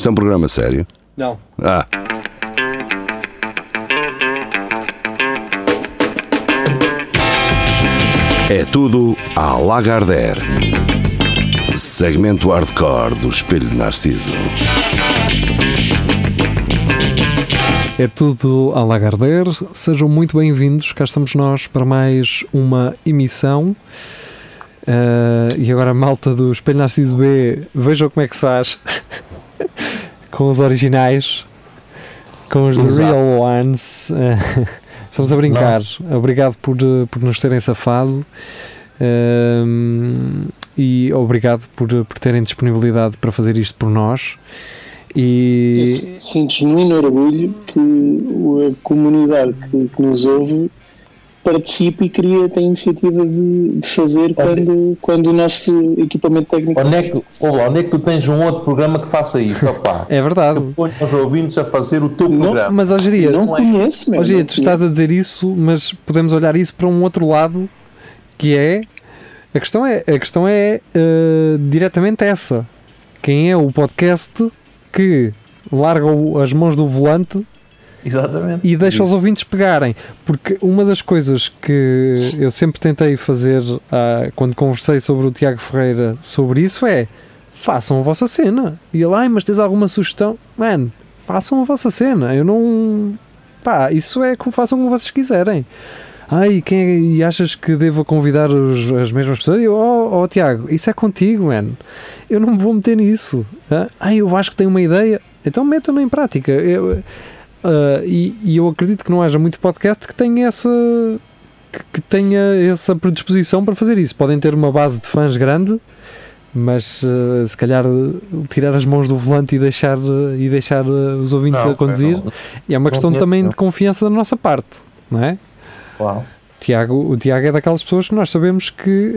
Isto é um programa sério? Não. Ah. É tudo à Lagardère. Segmento hardcore do Espelho de Narciso. É tudo a Lagardère. Sejam muito bem-vindos. Cá estamos nós para mais uma emissão. Uh, e agora, malta do Espelho Narciso B, vejam como é que se faz com os originais, com os The Real Ones. Estamos a brincar. Nossa. Obrigado por, por nos terem safado. Uh, e obrigado por, por terem disponibilidade para fazer isto por nós. E... Eu sinto genuíno orgulho que a comunidade que, que nos ouve participe e cria, tem a iniciativa de, de fazer quando, quando o nosso equipamento técnico. Onde é, que, olá, onde é que tu tens um outro programa que faça isto? Opa, é verdade. Põe os ouvintes a fazer o teu não, programa. Mas, hoje dia, não, não é. conheço, meu, tu estás a dizer isso, mas podemos olhar isso para um outro lado que é. A questão é, a questão é uh, diretamente essa. Quem é o podcast que larga as mãos do volante Exatamente. E deixa os ouvintes pegarem. Porque uma das coisas que eu sempre tentei fazer ah, quando conversei sobre o Tiago Ferreira sobre isso é façam a vossa cena. E ele, ai, mas tens alguma sugestão? Mano, façam a vossa cena. Eu não. Pá, isso é como façam como vocês quiserem. Ai, quem é, e achas que devo convidar os, as mesmas pessoas? Eu, oh, oh, Tiago, isso é contigo, mano. Eu não me vou meter nisso. Ai, eu acho que tenho uma ideia. Então metam-no em prática. Eu, Uh, e, e, eu acredito que não haja muito podcast que tenha essa que, que, tenha essa predisposição para fazer isso. Podem ter uma base de fãs grande, mas uh, se calhar tirar as mãos do volante e deixar, e deixar uh, os ouvintes não, a conduzir não, é uma questão também de confiança da nossa parte, não é? Uau. Tiago, o Tiago é daquelas pessoas que nós sabemos que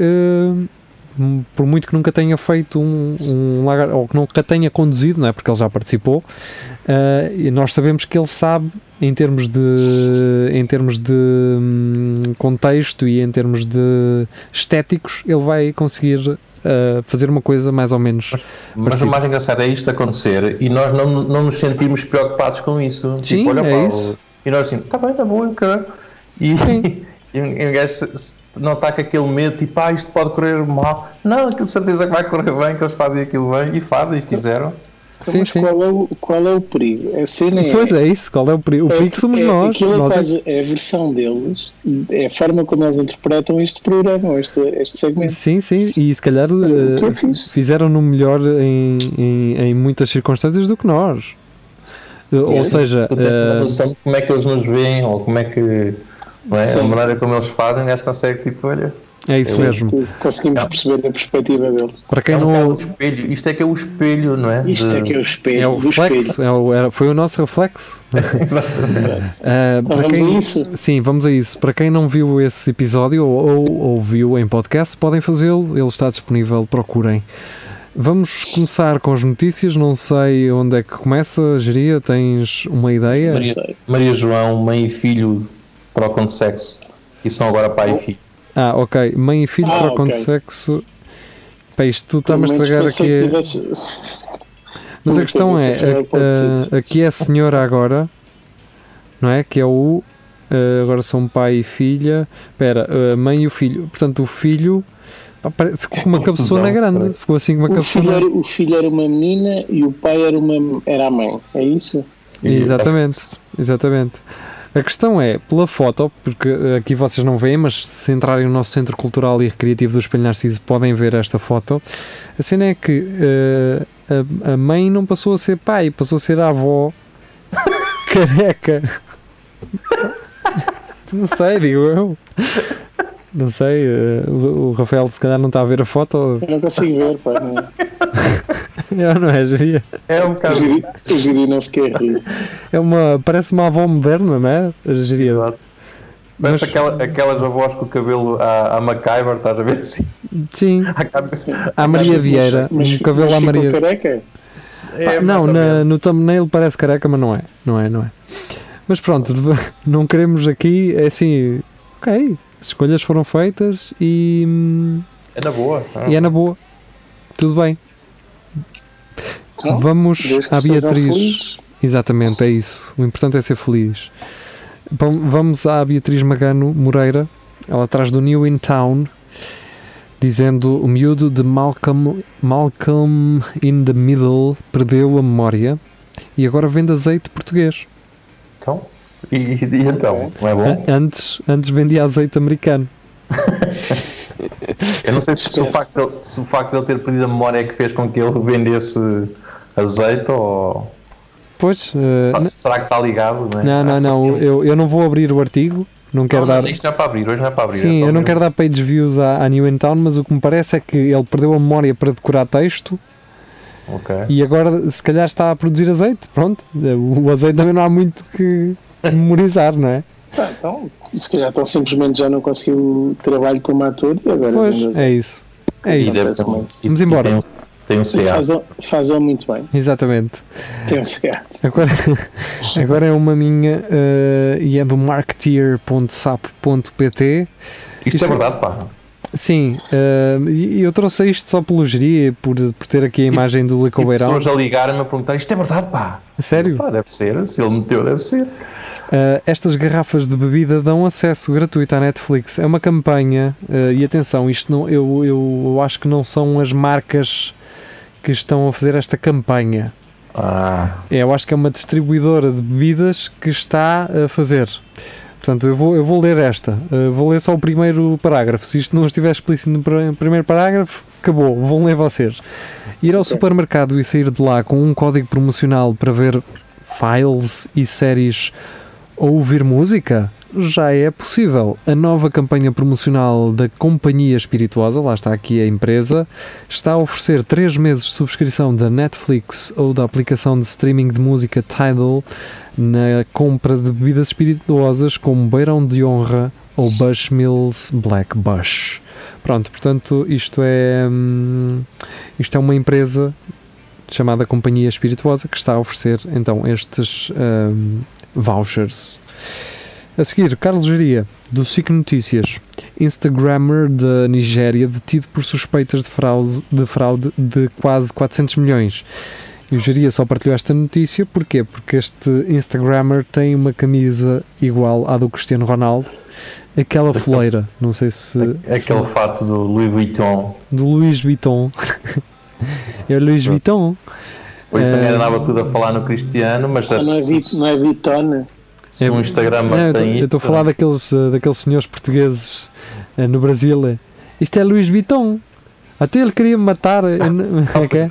por muito que nunca tenha feito um, um ou que nunca tenha conduzido, não é? Porque ele já participou, uh, e nós sabemos que ele sabe em termos de em termos de hum, contexto e em termos de estéticos, ele vai conseguir uh, fazer uma coisa mais ou menos. Mas, mas o mais engraçado é isto acontecer e nós não, não nos sentimos preocupados com isso. Sim, tipo, olha, é isso. E nós assim, está bem, está bom, cara. E, e, e um gajo não está com aquele medo, tipo, ah, isto pode correr mal. Não, aquilo certeza que vai correr bem, que eles fazem aquilo bem e fazem e fizeram. Então, sim, mas sim. Qual, é o, qual é o perigo? A cena é, pois é isso, qual é o perigo? O é, perigo somos é, nós. Aquilo nós é, é a versão deles, é a forma como eles interpretam este programa, este, este segmento. Sim, sim, e se calhar uh, fizeram no melhor em, em, em, muitas circunstâncias do que nós. Ou seja, uh, como é que eles nos veem ou como é que é? A maneira como eles fazem, acho que consegue, tipo, olha. É isso mesmo. Conseguimos perceber a perspectiva deles. Para quem é não. É espelho. Isto é que é o espelho, não é? Isto de... é que é o espelho. É o reflexo. É o, era, foi o nosso reflexo. Exatamente. Uh, então vamos quem, a isso. Sim, vamos a isso. Para quem não viu esse episódio ou, ou ouviu em podcast, podem fazê-lo. Ele está disponível. Procurem. Vamos começar com as notícias. Não sei onde é que começa. Geria, tens uma ideia? Maria, Maria João, mãe e filho trocam de sexo e são agora pai e filho. Ah, ok. Mãe e filho ah, trocam okay. de sexo. Pá, isto tu está-me a estragar aqui. Mas a questão é, a, a, aqui é a senhora agora, não é? Que é o. Uh, agora são pai e filha. Espera, uh, mãe e o filho. Portanto, o filho ficou com uma cabeçona grande. Ficou assim com uma cabeçona. O filho era uma menina e o pai era, uma, era a mãe. É isso? Exatamente. Exatamente. A questão é, pela foto, porque aqui vocês não veem, mas se entrarem no nosso Centro Cultural e Recreativo do Espelho Narciso podem ver esta foto. A cena é que uh, a, a, mãe não passou a ser pai, passou a ser a avó careca. não sei, digo eu. Não sei, uh, o, o Rafael se calhar não está a ver a foto. Eu não consigo ver, pá. Não. é, não é, Geria? É um bocado. O Geria não se quer rir. É uma, parece uma avó moderna, não é? Geria. Exato. Parece Mas, aquela, aquelas avós com o cabelo à, à MacGyver, estás a ver assim? Sim. À, Maria Vieira. Mas, um cabelo mas à Maria. careca? É, não, na, no thumbnail parece careca, mas não é. Não é, não é. Mas pronto, não queremos aqui, é assim, ok, as escolhas foram feitas e. É na boa. E é na boa. Tudo bem. Então, Vamos à Beatriz. Exatamente, é isso. O importante é ser feliz. Bom, Vamos à Beatriz Magano Moreira. Ela traz do New in Town, dizendo o miúdo de Malcolm, Malcolm in the Middle perdeu a memória e agora vende azeite português. Então, e, e então, não é bom? Antes, antes vendia azeite americano. Eu não sei se, o facto, de ele- se o facto de ele ter perdido a memória é que fez com que ele vendesse azeite ou Pois, ou será que está ligado? Não, é? não, não, não, eu, eu não vou abrir o artigo, não quero Não, dar. não, isto não é para abrir, hoje não é para abrir. é Sim, só eu não quero dar page views à, à New in Town, mas o que me parece é que ele perdeu a memória para decorar texto Ok. e agora se calhar está a produzir azeite. Pronto, o azeite também não há muito que memorizar, não é? Ah, então, se calhar então simplesmente já não conseguiu trabalho como ator e agora Pois, é isso. É isso. Vamos embora. Tem, um- tem um. CA. Faz, faz muito bem. Exatamente. Tem um CA. Agora, agora é uma minha eh, e é do marketeer.sap.pt. Isto Isto- é verdade, pá. Sim, e eu trouxe isto só pela geria, por, por ter aqui a imagem do E Licobeirão. pessoas a ligarem-me a perguntar: isto é verdade, pá. Sério? Pá, deve ser. Se ele meteu, deve ser. Uh, estas garrafas de bebida dão acesso gratuito à Netflix. É uma campanha, uh, e atenção, isto não, eu, eu, acho que não são as marcas que estão a fazer esta campanha. Ah, É, eu acho que é uma distribuidora de bebidas que está a fazer. Portanto, eu vou, eu vou ler esta. Uh, vou ler só o primeiro parágrafo. Se isto não estiver explícito no pr- primeiro parágrafo, acabou. Vão ler vocês. Ir ao supermercado e sair de lá com um código promocional para ver files e séries ouvir música? Já é possível. A nova campanha promocional da Companhia Espirituosa, lá está aqui a empresa, está a oferecer 3 meses de subscrição da Netflix ou da aplicação de streaming de música Tidal na compra de bebidas espirituosas como Beirão de Honra ou Bushmills Black Bush. Pronto, portanto, isto é, hum, isto é uma empresa chamada Companhia Espirituosa que está a oferecer então estes hum, vouchers. A seguir, Carlos Geria, do SIC Notícias. Instagrammer da Nigéria detido por suspeitas de fraude, de fraude de quase 400 milhões. E o Geria só partilhou esta notícia, porquê? Porque este Instagrammer tem uma camisa igual à do Cristiano Ronaldo, aquela Aquele- foleira, não sei se... é se- aquele fato do Louis Vuitton. do Louis Vuitton. é o Louis Vuitton. Por isso uh, andava tudo a falar no Cristiano, mas Ah, não, é se, não é Vitona. se um Instagram Não, eu tô- tem eu estou a falar daqueles, eh, daqueles senhores portugueses eh, no Brasil. Isto é Louis Vuitton. Até ele queria me matar. é que é?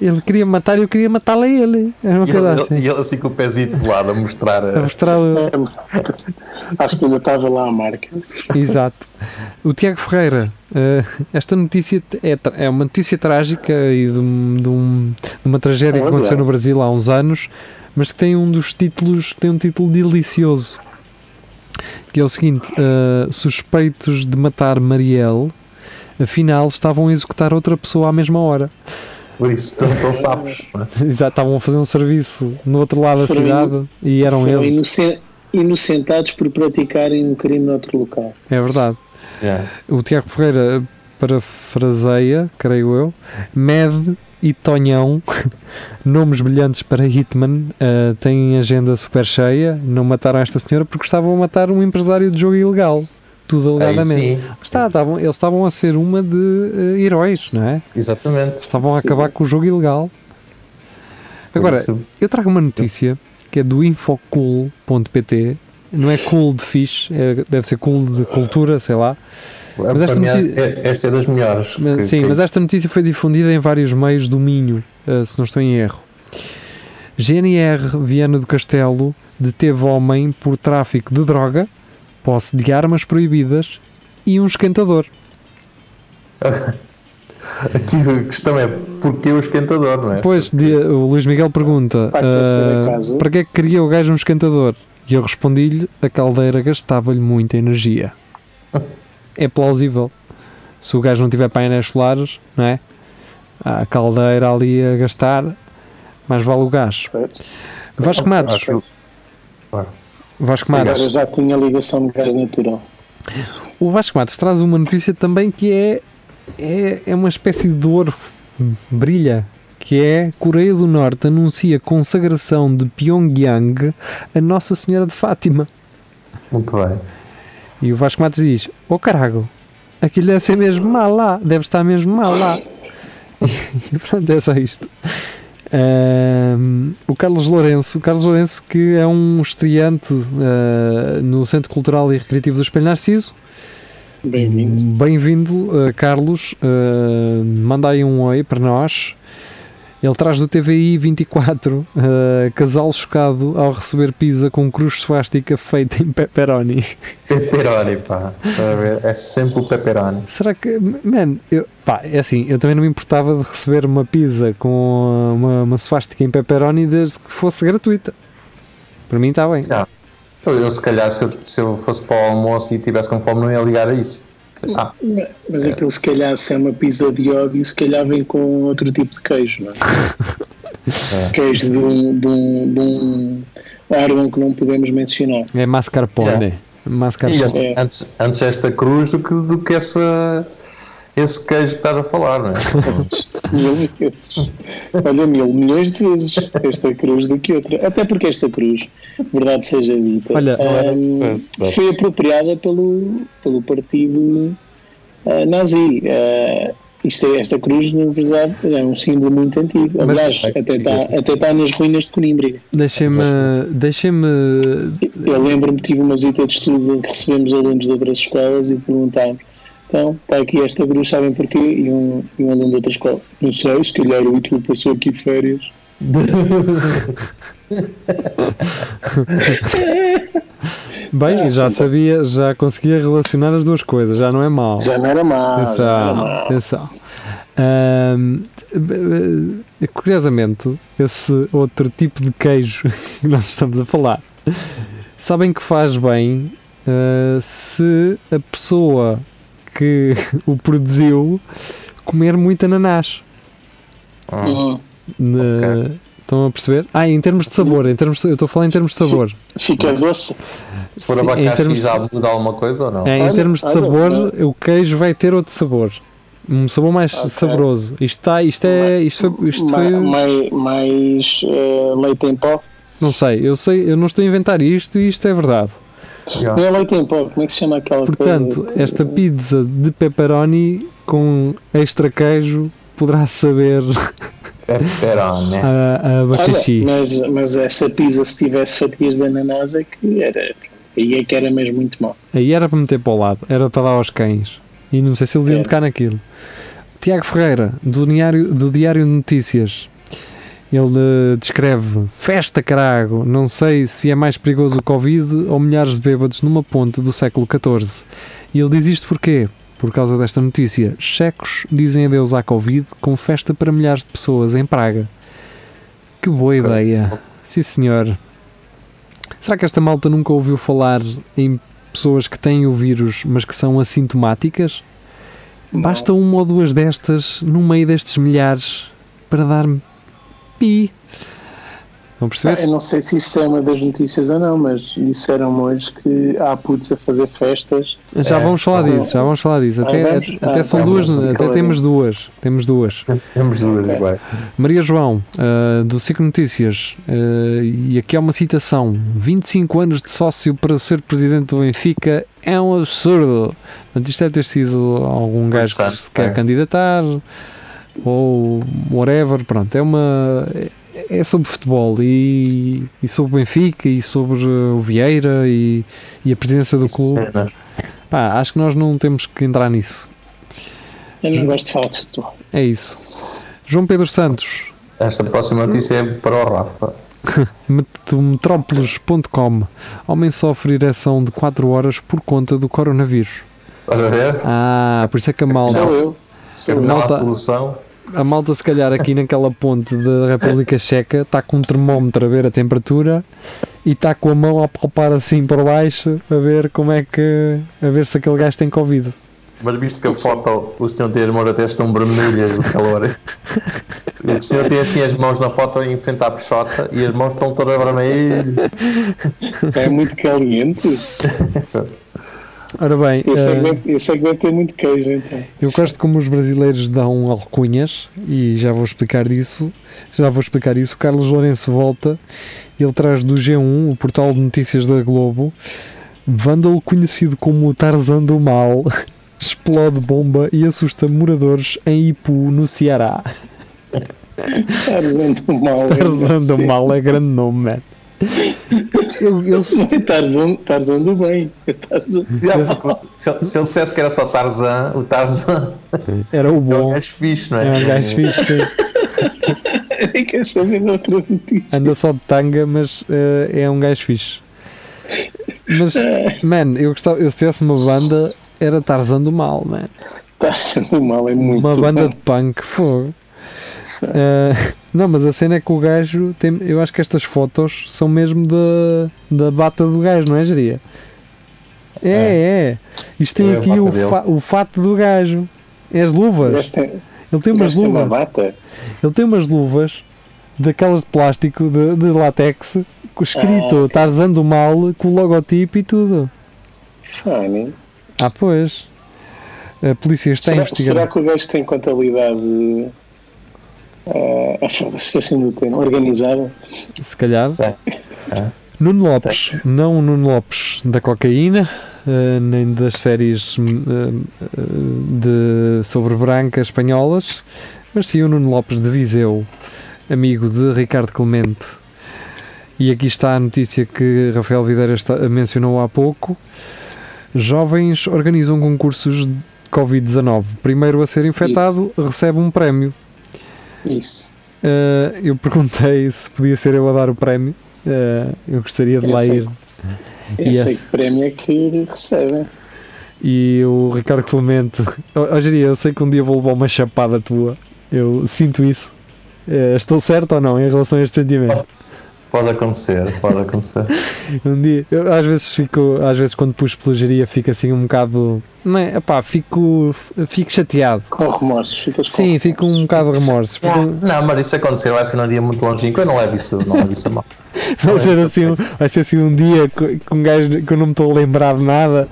Ele queria me matar e eu queria matá-lo a ele. Era uma E coisa ele, assim. e ele assim com o pezinho de lado a mostrar. A mostrar o- Acho que ainda estava lá a marca. Exato. O Tiago Ferreira, eh, esta notícia é, é uma notícia trágica e de, um- de um- de uma tragédia que É aconteceu no. Brasil há uns anos, mas que tem um dos títulos, que tem um título delicioso, que é o seguinte: eh, suspeitos de matar Marielle, afinal estavam a executar outra pessoa à mesma hora. Por isso estão tão sapos. não é? Exato, estavam a fazer um serviço no outro lado da Foram cidade e eram Foram eles. inocen- inocentados por praticarem um crime noutro local. É verdade. Yeah. O Tiago Ferreira parafraseia, creio eu, Med e Tonhão, nomes brilhantes para Hitman, uh, têm agenda super cheia, não mataram esta senhora porque estavam a matar um empresário de jogo ilegal. Tudo alegadamente. Está, estavam, eles estavam a ser uma de uh, heróis, não é? exatamente. Estavam a acabar com o jogo ilegal. Agora, eu trago uma notícia que é do infocool.pt, não é cool de fixe, é- deve ser cool de cultura, sei lá. Mas esta noti- esta é das melhores. Mas- sim, mas esta notícia foi difundida em vários meios do Minho, eh, se não estou em erro. GNR Viana do Castelo deteve homem por tráfico de droga, posse de armas proibidas e um esquentador. Aqui a questão é porque o esquentador, não é? Pois, de- o Luís Miguel pergunta a ah, para que é que queria o gajo um esquentador? E eu respondi-lhe, a caldeira gastava-lhe muita energia. É plausível. Se o gajo não tiver painéis solares, não é? A caldeira ali a gastar, mais vale o gás. Vasco Matos, Acho- Vasco Sim, Matos, Agora já tinha ligação de gás natural. o Vasco Matos traz uma notícia também que é, é, é uma espécie de ouro, brilha, que é Coreia do Norte anuncia consagração de Pyongyang a Nossa Senhora de Fátima. Muito bem. E o Vasco Matos diz: Ô oh, carago, aquilo deve ser mesmo mal lá, deve estar mesmo mal lá. e pronto, é só isto. Um, o Carlos Lourenço, o Carlos Lourenço que é um estreante uh, no Centro Cultural e Recreativo do Espelho Narciso. Bem-vindo. Bem-vindo, uh, Carlos. Uh, manda aí um oi para nós. Ele traz do TVI 24 uh, casal chocado ao receber pizza com cruz suástica feita em pepperoni. Pepperoni, pá. É sempre o pepperoni. Será que, man, eu, pá, é assim, eu também não me importava de receber uma pizza com uma, uma suástica em pepperoni desde que fosse gratuita. Para mim está bem. Não. Eu, eu, se calhar, se eu, se eu fosse para o almoço e tivesse com fome, não ia ligar a isso. Ah, mas é. aquilo se calhar se é uma pizza de ódio, se calhar vem com outro tipo de queijo, não é? é. Queijo de um, de, um, de um órgão que não podemos mencionar. É mascarpone. É. mascarpone. Antes, é. antes, antes, esta cruz do que, do que essa, esse queijo que estás a falar, não é? mil vezes. Olha, mil milhões de vezes esta cruz do que outra. Até porque esta cruz, verdade seja dita, Olha, um, foi apropriada pelo, pelo partido uh, nazi. Uh, isto é, esta cruz, na verdade, é um símbolo muito antigo. Aliás, Mas, até está até tá nas ruínas de Coimbra. Deixem-me. Deixem Eu lembro-me que tive uma visita de estudo em que recebemos alunos de outras escolas e perguntámos então, está aqui esta cruz, sabem porquê? E um, e um aluno de outra escola. Não sei, se calhar o Hitler passou aqui férias. Bem, já sabia, já conseguia relacionar as duas coisas, já não é mal. Já não era mal. Atenção, era mal. atenção. curiosamente, esse outro tipo de queijo que nós estamos a falar, sabem que faz bem uh, se a pessoa que o produziu comer muito ananás. Uhum. okay. Estão a perceber? Ah, em termos de sabor, em termos de, eu estou a falar em termos de sabor. Fica doce. Se for abacaxi em termos já muda alguma coisa ou não? É, em olha, termos de olha, sabor, olha. o queijo vai ter outro sabor. Um sabor mais okay. saboroso. Isto, está, isto é. Isto foi, isto foi... Mais, mais uh, leite em pó? Não sei, eu sei, eu não estou a inventar isto e isto é verdade. Não é leite em pó, como é que se chama aquela Portanto, coisa? esta pizza de pepperoni com extra queijo poderá saber pepperoni a, a abacaxi. Olha, mas, mas essa pizza se tivesse fatias de ananás é que era aí é que era mesmo muito mal. Aí era para meter para o lado, era para dar aos cães. E não sei se eles iam é. tocar naquilo. Tiago Ferreira, do Diário, do Diário de Notícias. Ele descreve festa carago, não sei se é mais perigoso o Covid ou milhares de bêbados numa ponte do século XIV. E ele diz isto porquê? Por causa desta notícia. Checos dizem adeus à Covid com festa para milhares de pessoas em Praga. Que boa ideia. Sim senhor. Será que esta malta nunca ouviu falar em pessoas que têm o vírus mas que são assintomáticas? Basta uma ou duas destas no meio destes milhares para dar-me pi. Vão perceber? Ah, eu não sei se isso é uma das notícias ou não, mas disseram hoje que há putos a fazer festas. Já é, vamos falar disso, já vamos falar disso. Até, ah, até, até ah, são duas, até temos duas. Temos duas. Temos duas, okay. Maria João, uh, do Ciclo Notícias, uh, e aqui há uma citação: 25 anos de sócio para ser presidente do Benfica é um absurdo. Portanto, isto deve ter sido algum gajo que se quer é. candidatar ou whatever, pronto, é uma é sobre futebol e, e sobre o Benfica e sobre o Vieira e, e a presença do clube. Pá, acho que nós não temos que entrar nisso. Eu não gosto de falar de futebol. É isso. João Pedro Santos. Esta próxima notícia é para o Rafa. Metrópolis.com Homem sofre ereção de 4 horas por conta do coronavírus. Estás a ver? Ah, por isso é que a malta. Sou eu. Sou a malta, solução. A malta, se calhar, aqui naquela ponte da República Checa, está com um termómetro a ver a temperatura e está com a mão a palpar assim por baixo a ver como é que. a ver se aquele gajo tem Covid. Mas visto que a foto, o senhor tem as mãos até estão vermelhas do calor. o senhor tem assim as mãos na foto em frente à peixota e as mãos estão todas vermelhas. É muito caliente. Ora bem, Esse eh, esse deve ter muito queijo, então. eu gosto como os brasileiros dão alcunhas e já vou explicar disso. Já vou explicar isso. O Carlos Lourenço volta, ele traz do G1, o portal de notícias da Globo, vândalo conhecido como Tarzan do Mal. Explode bomba e assusta moradores em Ipu, no Ceará. Tarzan do mal. é Tarzan do. Mal é grande nome, man. Eu, é Tarzan, Tarzan do bem. É Tarzan. Se, ele- se ele dissesse que era só Tarzan, o Tarzan era o é um bom. gajo fixe, não É é? um gajo fixe, sim. Nem quer saber de outra notícia. Anda só de tanga, mas eh, é um gajo fixe. Mas, man, eu gostava, eu se tivesse uma banda, era Tarzan do Mal, man. Tarzan do mal é muito Uma banda bom. de punk, fogo. Eh, não, mas a cena é que o gajo tem, eu acho que estas fotos são mesmo da, da bata do gajo, não é, Geria? É, é. Isto tem É a aqui o, fa- o fato do gajo. É as luvas. É- Ele tem umas é uma luvas. bata. Ele tem umas luvas daquelas de plástico, de, de látex, com escrito Ah, ok. Tarzan do Mal, com o logotipo e tudo. Funny. Ah, pois. A polícia está a Será, investigar. será que o gajo tem contabilidade eh, esqueci do termo, organizada? Se calhar. É. Nuno Lopes, não o Nuno Lopes da cocaína, eh, nem das séries eh, de, sobre brancas espanholas, mas sim o Nuno Lopes de Viseu, amigo de Ricardo Clemente. E aqui está a notícia que Rafael Videira está- mencionou há pouco. Jovens organizam concursos de Covid-19. Primeiro a ser infectado recebe um prémio. Isso. Uh, eu perguntei se podia ser eu a dar o prémio. Uh, eu gostaria de Eu lá sei. ir. Eu E sei a- que prémio é que recebem. E o Ricardo Clemente. Oh, Jeria, eu sei que um dia vou levar uma chapada tua. Eu sinto isso. Uh, estou certo ou não em relação a este sentimento? Pode acontecer, pode acontecer. Um dia, eu, às vezes fico, às vezes quando puxo pela geria fico assim um bocado, não é? Epá, fico, fico chateado. Com remorsos. Ficas com Sim, fico um bocado de remorso. Fico, Não, mas isso acontecer vai ser num dia muito longínquo. Eu não levo isso, não levo isso a mal. vai, ser assim, um- vai ser assim um dia com um gajo que eu não me estou a lembrar de nada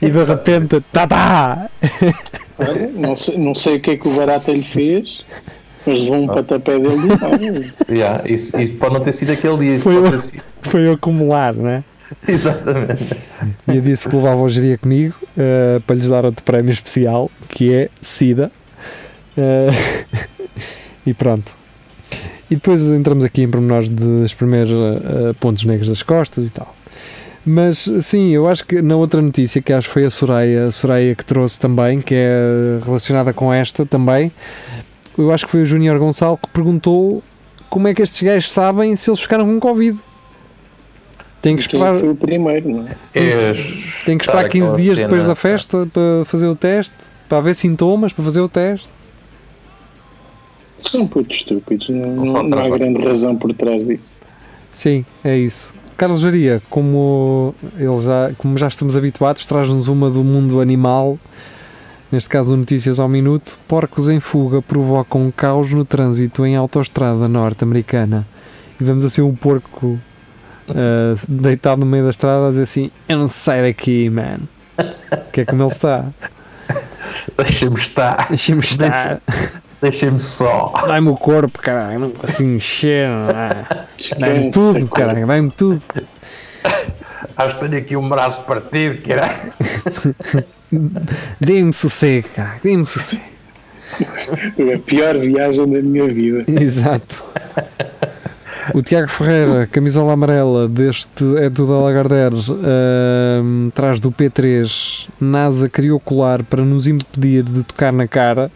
e de repente, tá tá! Não, sei, não sei o que é que o Barata lhe fez, mas um patapé dele de mão. Yeah, isso, isso pode não ter sido aquele dia. Foi ter sido. Foi acumular, né? Exatamente. E eu disse que levava o geria comigo eh, para lhes dar outro prémio especial que é SIDA. Eh, e pronto. E depois entramos aqui em pormenores de espremer eh, pontos negros das costas e tal. Mas sim, eu acho que na outra notícia, que acho que foi a Soraya, a Soraya que trouxe também, que é relacionada com esta também, eu acho que foi o Júnior Gonçalo que perguntou como é que estes gajos sabem se eles ficaram com Covid. Tem que esperar, foi o primeiro, não é? É tem que esperar 15 aquela dias cena- depois da festa para fazer o teste, para haver sintomas, para fazer o teste. São putos estúpidos, não, Não há grande razão por trás disso. Sim, é isso. Carlos Jaria, como, ele já, como já estamos habituados, traz-nos uma do mundo animal, neste caso Notícias ao Minuto. Porcos em fuga provocam caos no trânsito em autoestrada norte-americana. E vemos assim um porco ah, deitado no meio da estrada a dizer assim: Eu não saio daqui, man. Que é como ele está. Deixa-me estar. Deixa-me estar. Deixa-me só. Dai-me o corpo, caralho. Assim encher. não é? Descansa, tudo, cara. caralho. Dai-me tudo. Acho que tenho aqui um braço partido, caralho. Dê-me sossego, caralho. Dê-me sossego. Foi a pior viagem da minha vida. Exato. O Tiago Ferreira, camisola amarela, deste é do da Lagardère, ahm, traz do P3. NASA criou colar para nos impedir de tocar na cara.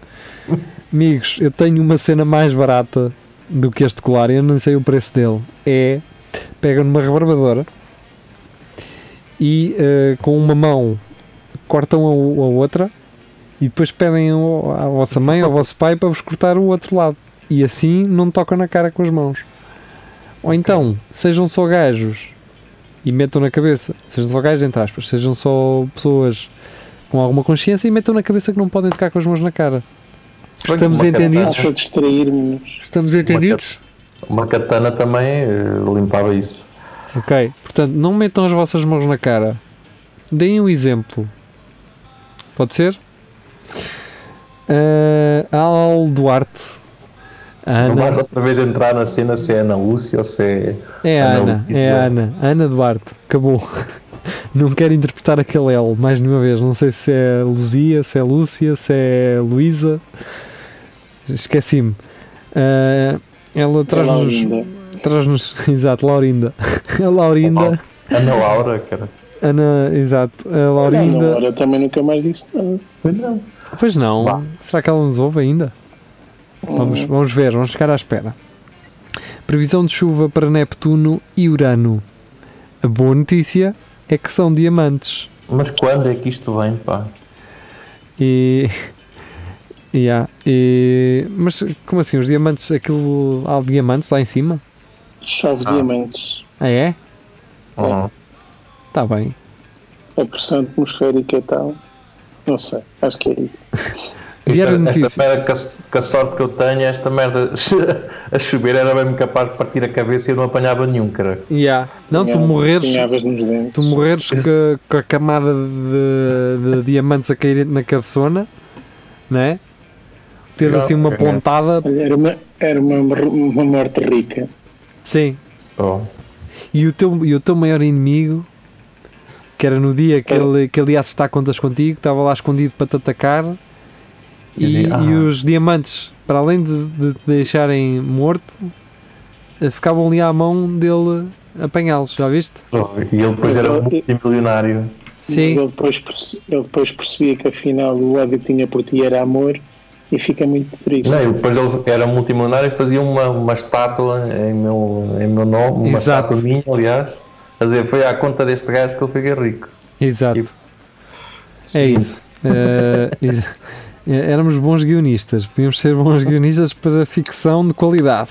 Amigos, eu tenho uma cena mais barata do que este colar, eu não sei o preço dele. É, pegam numa rebarbadora e ah, com uma mão cortam a, a outra e depois pedem ao- à vossa mãe ou ao vosso pai para vos cortar o outro lado. E assim não tocam na cara com as mãos. Ou então, sejam só gajos e metam na cabeça, sejam só gajos entre aspas, sejam só pessoas com alguma consciência e metam na cabeça que não podem tocar com as mãos na cara. Estamos Uma entendidos? Distrair-me. Estamos entendidos? Uma katana também eh, limpava isso. Ok, portanto, não metam as vossas mãos na cara. Deem um exemplo. Pode ser? Uh, Al Duarte. Ana. Não vais outra vez entrar na cena se é Ana Lúcia ou se é. É a Ana, é a Ana. Ana Duarte. Acabou. Não quero interpretar aquele L mais nenhuma vez. Não sei se é Luzia, se é Lúcia, se é Luísa. Esqueci-me. Uh, ela traz-nos. Traz-nos. Exato, Laurinda. A Laurinda. Ana Laura, cara. Ana, exato. A Laurinda. A Laura também nunca mais disse nada. Pois não. Pois não. Bah. Será que ela nos ouve ainda? Vamos, vamos ver, vamos ficar à espera. Previsão de chuva para Neptuno e Urano. A boa notícia é que são diamantes. Mas quando é que isto vem, pá? E. Yeah, e mas como assim? Os diamantes, aquilo. Há diamantes lá em cima? Chove ah. diamantes. Ah, é? Está Tá bem. A pressão atmosférica e tal. Não sei, acho que é isso. Diário esta, esta merda que a, que a, sorte que eu tenho, esta merda a chover era bem capaz de partir a cabeça e eu não apanhava nenhum, cara. Yeah. Não, tu morreres, tu morreres com, com a camada de, de, diamantes a cair na cabeçona, não é? Tens assim uma pontada. Era uma, era uma, uma morte rica. Sim. Oh. E, o teu, e o teu maior inimigo, que era no dia que, ele, que ele ia acertar contas contigo, estava lá escondido para te atacar e, ah. e, os diamantes, para além de, de te deixarem morto, eh, ficavam ali à mão dele apanhá-los, já viste? E ele depois era multimilionário. Sim. Mas ele depois, ele depois percebia que afinal o ódio que tinha por ti era amor e fica muito triste. Não, depois ele era multimilionário e fazia uma, uma estátua em meu, em meu nome, uma Exato. estátua minha, aliás. Quer dizer, foi à conta deste gajo que eu fiquei rico. Exato. E, é isso. Uh, éramos bons guionistas, podíamos ser bons guionistas para ficção de qualidade.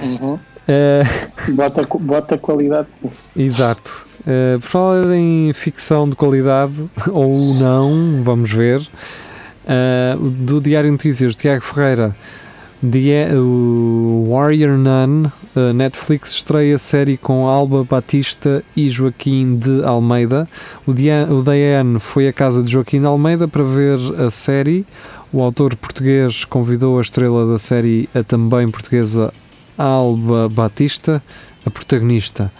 Uhum. Uh, bota, bota qualidade nisso. Exato. Uh, por falar em ficção de qualidade, ou não, vamos ver, uh, do Diário Notícias, Tiago Ferreira The, o Warrior Nun, a Netflix estreia série com Alba Batista e Joaquim de Almeida. O, Dian, o DN foi à casa de Joaquim de Almeida para ver a série. O autor português convidou a estrela da série, a também portuguesa Alba Batista, a protagonista.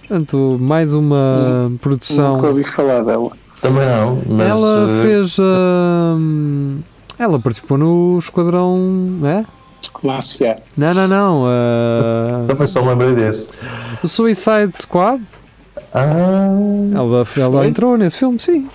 Portanto, mais uma produção. Nunca ouvi falar dela. Também não. Mas... Ela eh, fez. Uh, ela participou no Esquadrão, né? Classe A. Não, não, não. Uh... Também só lembrei desse. O Suicide Squad? Ah. Ela, ela entrou nesse filme, sim.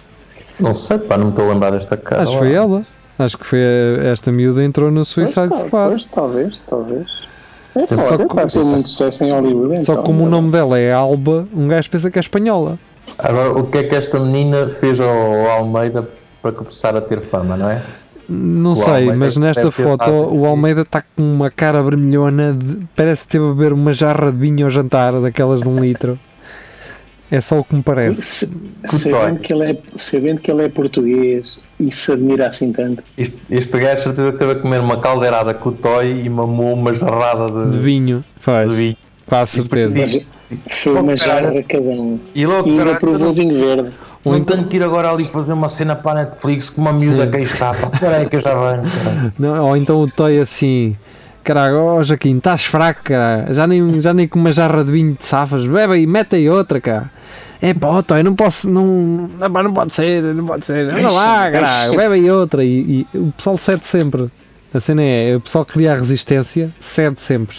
Não sei, pá, não me estou a lembrar desta cara. Acho que foi ela. Acho que foi esta miúda entrou no Suicide pois, Squad. Pois, talvez, talvez. É, só pode, ter muito sucesso em Hollywood. Só então, como não. o nome dela é Alba, um gajo pensa que é espanhola. Agora, o que é que esta menina fez ao Almeida para começar a ter fama, não é? Não o sei, Almeida mas nesta foto o Almeida está com uma cara vermelhona, de, parece ter a beber uma jarra de vinho ao jantar, daquelas de um litro. É só o que me parece. sabendo, que ele é, sabendo que ele é português e se admira assim tanto. Este, este gajo certeza teve a comer uma caldeirada com o toy e mamou uma jarrada de, de vinho. Faz. De vinho. Quase certeza. Foi uma jarra cada um. E logo, e ainda provou vinho verde. Ou não então... tenho que ir agora ali fazer uma cena para a Netflix com uma miúda Sim. que aí está. Espera aí que eu já venho. Não, ou então o Toy assim. Caralho, oh Joaquim, estás fraco, cara. Já nem, já nem com uma jarra de vinho de safas. Bebe aí, mete aí outra, cara. É pá, Toy, não posso, não, não, não pode ser, não pode ser. Anda lá, caralho, bebe aí outra. E, e o pessoal cede sempre. A cena é, o pessoal cria a resistência, cede sempre.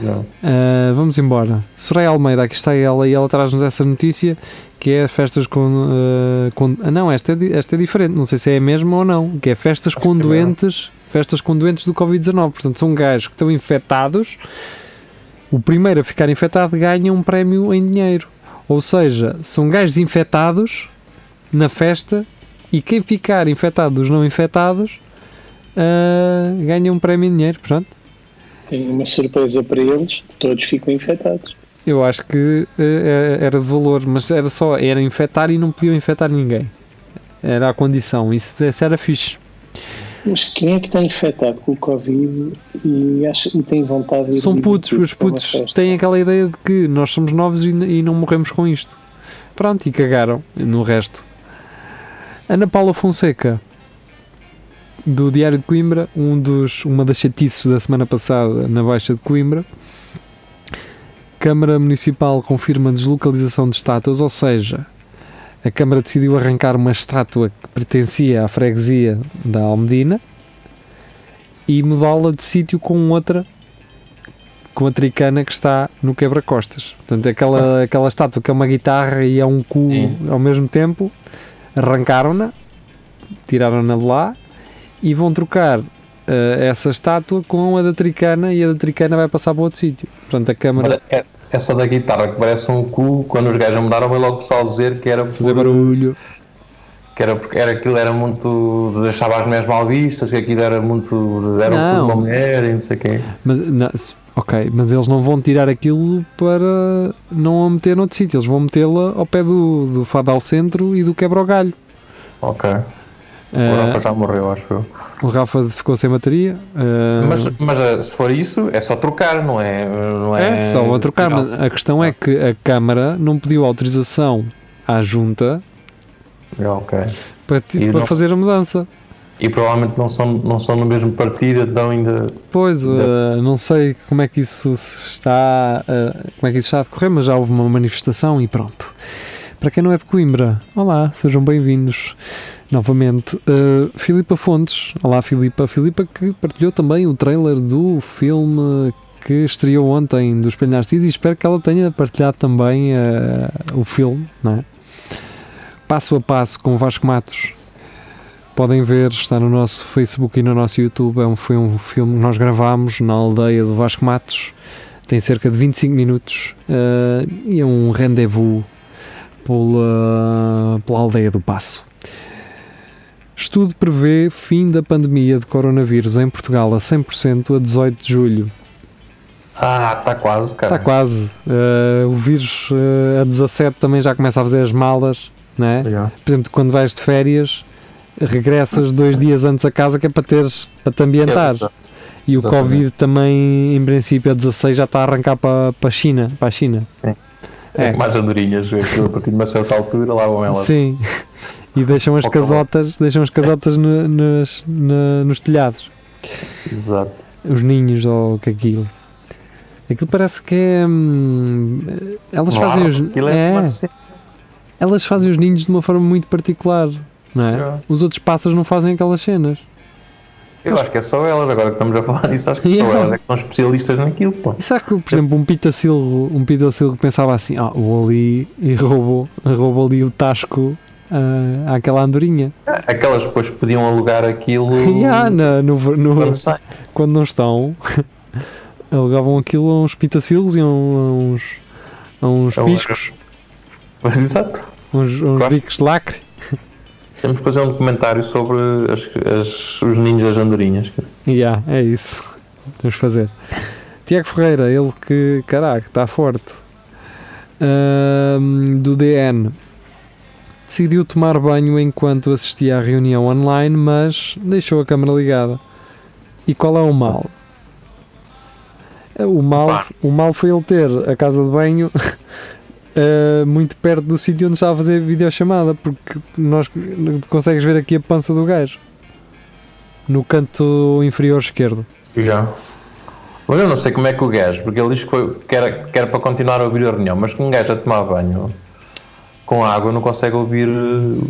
Uh, vamos embora. Soraya Almeida, aqui está ela e ela traz-nos essa notícia que é festas com. Uh, com ah, não, esta é, esta é diferente, não sei se é a mesma ou não. Que é festas Acho com é doentes. Festas com doentes do Covid-19. Portanto, são gajos que estão infectados. O primeiro a ficar infectado ganha um prémio em dinheiro. Ou seja, são gajos infectados na festa e quem ficar infectado dos não infectados uh, ganha um prémio em dinheiro. Pronto. Tem uma surpresa para eles, todos ficam infectados. Eu acho que uh, era de valor, mas era só, era infectar e não podiam infectar ninguém. Era a condição, isso, isso era fixe. Mas quem é que está infectado com o Covid e, acha, e tem vontade de São putos, os putos têm aquela ideia de que nós somos novos e, e não morremos com isto. Pronto, e cagaram no resto. Ana Paula Fonseca, do Diário de Coimbra, um dos, uma das chatices da semana passada na Baixa de Coimbra. Câmara Municipal confirma deslocalização de estátuas, ou seja, a Câmara decidiu arrancar uma estátua que pertencia à freguesia da Almedina e mudá-la de sítio com outra com a tricana que está no quebra-costas. Portanto, aquela, aquela estátua que é uma guitarra e é um cu Sim. ao mesmo tempo, arrancaram-na, tiraram-na de lá e vão trocar essa estátua com a da tricana e a da tricana vai passar para outro sítio. Portanto, a Câmara Olha, é- essa da guitarra que parece um cu, quando os gajos mudaram, veio logo o pessoal dizer que era fazer por- barulho. que era porque era, aquilo era muito. deixava as mulheres mal vistas, que aquilo era muito. era Não. um cu de uma mulher e não sei quem. Mas, não, ok, mas eles não vão tirar aquilo para não a meter noutro sítio, eles vão metê-la ao pé do, do Fadal Centro e do Quebra o Galho. Ok. O Eh, Rafa já morreu, acho eu. o Rafa ficou sem bateria. eh, Mas, mas eh, se for isso, é só trocar, não é? Não é, é, só a trocar. Mas a questão é que a Câmara não pediu autorização à Junta É, Ok. para, para não- fazer a mudança. E provavelmente não são, não são no mesmo partido, então ainda. Pois, Deve- eh, não sei como é que isso está, eh, como é que isso está a decorrer, mas já houve uma manifestação e pronto. Para quem não é de Coimbra, olá, sejam bem-vindos novamente. Uh, Filipa Fontes, olá Filipa. Filipa que partilhou também o trailer do filme que estreou ontem do Espelho Narciso e espero que ela tenha partilhado também eh, o filme, não é? Passo a passo com Vasco Matos. Podem ver, está no nosso Facebook e no nosso YouTube. É um, foi um filme que nós gravámos na aldeia do Vasco Matos. Tem cerca de 25 minutos eh, e é um rendezvous pela, pela aldeia do Passo. Estudo prevê fim da pandemia de coronavírus em Portugal a 100% a 18 de julho. Ah, está quase, cara. Está quase. Eh, o vírus eh, a 17 também já começa a fazer as malas, não é? Já. Por exemplo, quando vais de férias, regressas dois dias antes a casa que é para teres, para te ambientar. Exato. E o exatamente. Covid também, em princípio, a 16 já está a arrancar para, para a China. Para a China. Sim. É. É. Mais andorinhas, a partir de uma certa altura, lá vão elas. Sim. E deixam as casotas, deixam as casotas no- nos, na- nos telhados. Exato. Os ninhos ou o que é aquilo. Aquilo parece que é. hum, elas fazem os. É, é, elas fazem os ninhos de uma forma muito particular. Não é? Já. Os outros pássaros não fazem aquelas cenas. Eu acho que é só elas, agora que estamos a falar disso, acho que só Yeah. elas é que são especialistas naquilo, pô. E será que, por exemplo, um pitacilgo, um pitacilgo pensava assim, ah, vou ali e roubo, roubo ali o tasco ah, àquela andorinha. Aquelas depois podiam alugar aquilo E ah, na- no, no- quando quando não estão, alugavam aquilo a uns pitacilgos e a uns, a uns piscos, Mas exato. uns, uns bicos de lacre. Temos que fazer um documentário sobre as- as- os ninhos das andorinhas. cara. E ah, é isso. Vamos fazer. Tiago Ferreira, ele que, caraca, está forte. Ahm, do DN. Decidiu tomar banho enquanto assistia à reunião online, mas deixou a câmara ligada. E qual é o mal? O mal, o mal foi ele ter a casa de banho ah, muito perto do sítio onde estava a fazer videochamada, porque nós consegues ver aqui a pança do gajo no canto inferior esquerdo. Já. Mas eu não sei como é que o gajo, porque ele diz que, foi, que, era, que era para continuar a ouvir a reunião, mas que um gajo a tomar banho com água não consegue ouvir. eh,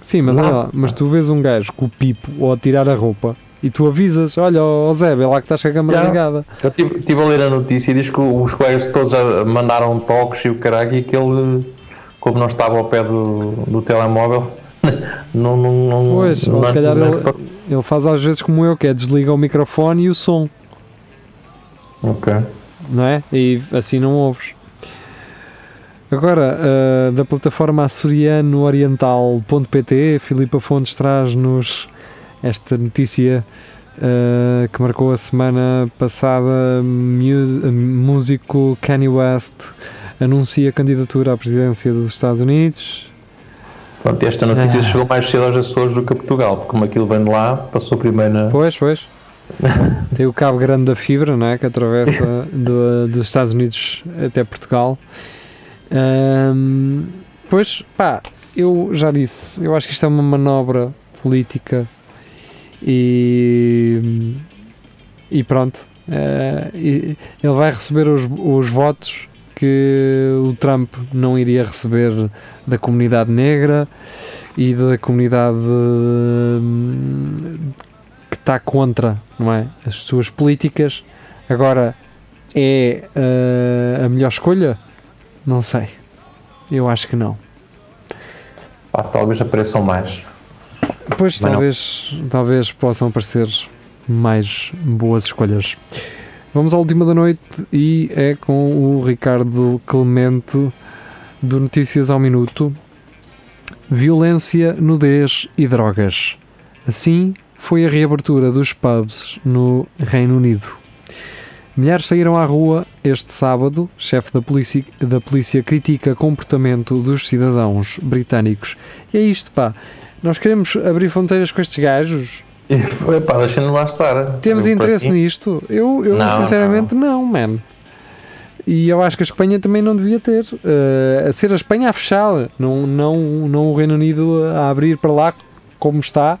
Sim, mas olha lá, mas tu vês um gajo com o pipo ou a tirar a roupa e tu avisas, olha, ó Zé, vê lá que estás com a câmara Já. ligada. Eu estive a ler a notícia e diz que os colegas todos mandaram toques e o caralho e que ele, como não estava ao pé do, do telemóvel, não. não, não Pois, ou não- se calhar não- ele, ele faz às vezes como eu, que é desliga o microfone e o som, Ok. não é? E assim não ouves. Agora, ah, da plataforma açoriano-oriental.pt, Filipa Fontes traz-nos esta notícia ah, que marcou a semana passada. Mus- músico Kanye West anuncia candidatura à presidência dos Estados Unidos. Pronto, esta notícia Ah. chegou mais cedo aos Açores do que a Portugal, porque como aquilo vem de lá, passou primeiro na. Pois, pois. Tem o cabo grande da fibra, não é? Que atravessa do- dos Estados Unidos até Portugal. Ahm, pois, pá, eu já disse, eu acho que isto é uma manobra política e, e pronto. Uh, ele vai receber os, os votos que o Trump não iria receber da comunidade negra e da comunidade hum, que está contra não é, as suas políticas. Agora, é uh, a melhor escolha? Não sei. Eu acho que não. Ah, talvez apareçam mais. Pois, talvez, talvez possam aparecer mais boas escolhas. Vamos à última da noite e é com o Ricardo Clemente do Notícias ao Minuto. Violência, nudez e drogas. Assim foi a reabertura dos pubs no Reino Unido. Milhares saíram à rua este sábado. Chefe da polícia, da polícia critica comportamento dos cidadãos britânicos. E é isto, pá. Nós queremos abrir fronteiras com estes gajos. Epá, deixa-nos lá estar. Temos eu interesse nisto? Eu, eu não, sinceramente não, não man. E eu acho que a Espanha também não devia ter. Uh, a ser a Espanha a fechar, não, não, não o Reino Unido a abrir para lá como está,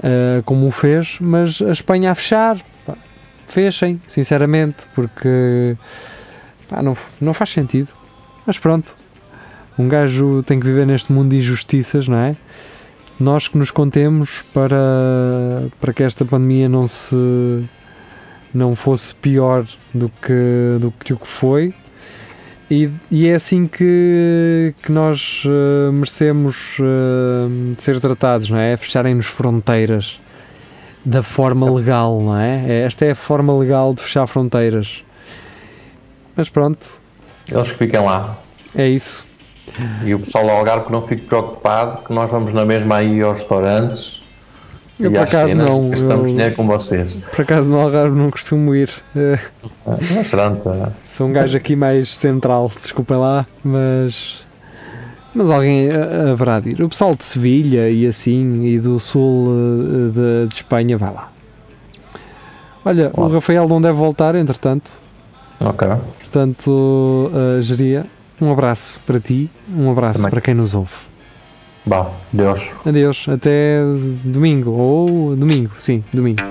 uh, como o fez, mas a Espanha a fechar. Fechem, sinceramente, porque pá, não, não faz sentido. Mas pronto, um gajo tem que viver neste mundo de injustiças, não é? nós que nos contemos para, para que esta pandemia não se não fosse pior do que, do que o que foi e, e é assim que, que nós uh, merecemos uh, ser tratados, não é? Fecharem-nos fronteiras da forma legal, não é? Esta é a forma legal de fechar fronteiras. Mas pronto. Eles que fiquem lá. É isso. E o pessoal do Algarve não fique preocupado que nós vamos na mesma aí aos restaurantes eu, por acaso cenas, não. Estamos dinheiro com vocês. Por acaso no Algarve não costumo ir. Mas pronto. É. Sou um gajo aqui mais central, desculpem lá, mas. Mas alguém haverá de ir. O pessoal de Sevilha e assim, e do sul eh, de, de Espanha, vai lá. Olha, o Rafael não deve voltar, entretanto. Ok. Portanto, uh, geria. Um abraço para ti, um abraço Também. para quem nos ouve. Bom, Deus. Adeus, até domingo, ou domingo, sim, domingo.